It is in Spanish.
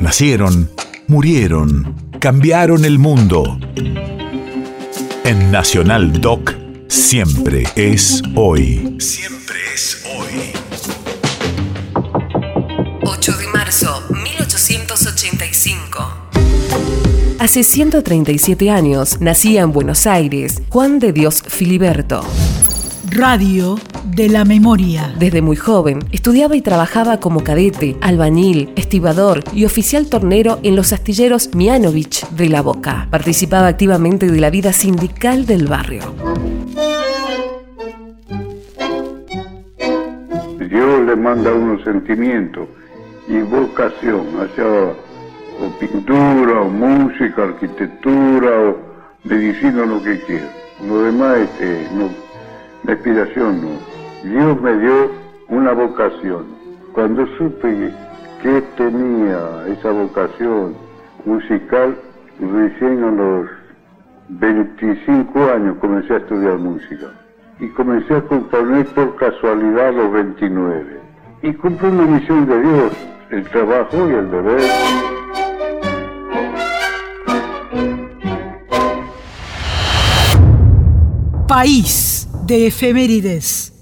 Nacieron, murieron, cambiaron el mundo. En Nacional Doc, siempre es hoy. Siempre es hoy. 8 de marzo, 1885. Hace 137 años nacía en Buenos Aires Juan de Dios Filiberto. Radio de la Memoria. Desde muy joven, estudiaba y trabajaba como cadete, albañil, estibador y oficial tornero en los astilleros Mianovich de La Boca. Participaba activamente de la vida sindical del barrio. Dios le manda unos sentimientos y vocación hacia o pintura, o música, arquitectura, o medicina, lo que quiera. Lo demás, este, no, inspiración no. Dios me dio una vocación. Cuando supe que tenía esa vocación musical, recién a los 25 años comencé a estudiar música. Y comencé a componer por casualidad a los 29. Y cumplí una misión de Dios, el trabajo y el deber. País de efemérides.